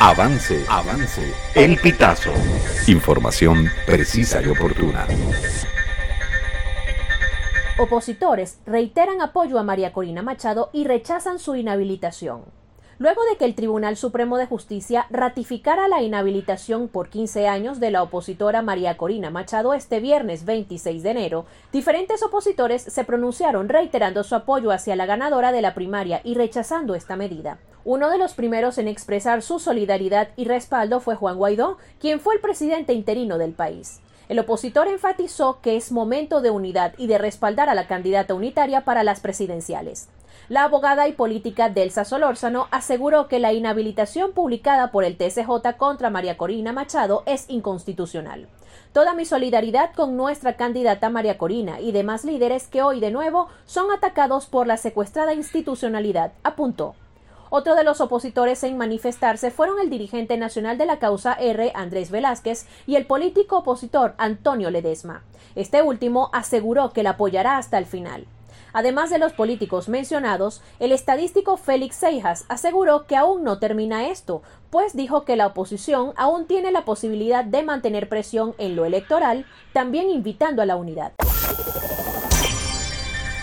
Avance, avance. El pitazo. Información precisa y oportuna. Opositores reiteran apoyo a María Corina Machado y rechazan su inhabilitación. Luego de que el Tribunal Supremo de Justicia ratificara la inhabilitación por 15 años de la opositora María Corina Machado este viernes 26 de enero, diferentes opositores se pronunciaron reiterando su apoyo hacia la ganadora de la primaria y rechazando esta medida. Uno de los primeros en expresar su solidaridad y respaldo fue Juan Guaidó, quien fue el presidente interino del país. El opositor enfatizó que es momento de unidad y de respaldar a la candidata unitaria para las presidenciales. La abogada y política Delsa Solórzano aseguró que la inhabilitación publicada por el TCJ contra María Corina Machado es inconstitucional. Toda mi solidaridad con nuestra candidata María Corina y demás líderes que hoy de nuevo son atacados por la secuestrada institucionalidad, apuntó. Otro de los opositores en manifestarse fueron el dirigente nacional de la causa R, Andrés Velázquez, y el político opositor Antonio Ledesma. Este último aseguró que la apoyará hasta el final. Además de los políticos mencionados, el estadístico Félix Seijas aseguró que aún no termina esto, pues dijo que la oposición aún tiene la posibilidad de mantener presión en lo electoral, también invitando a la unidad.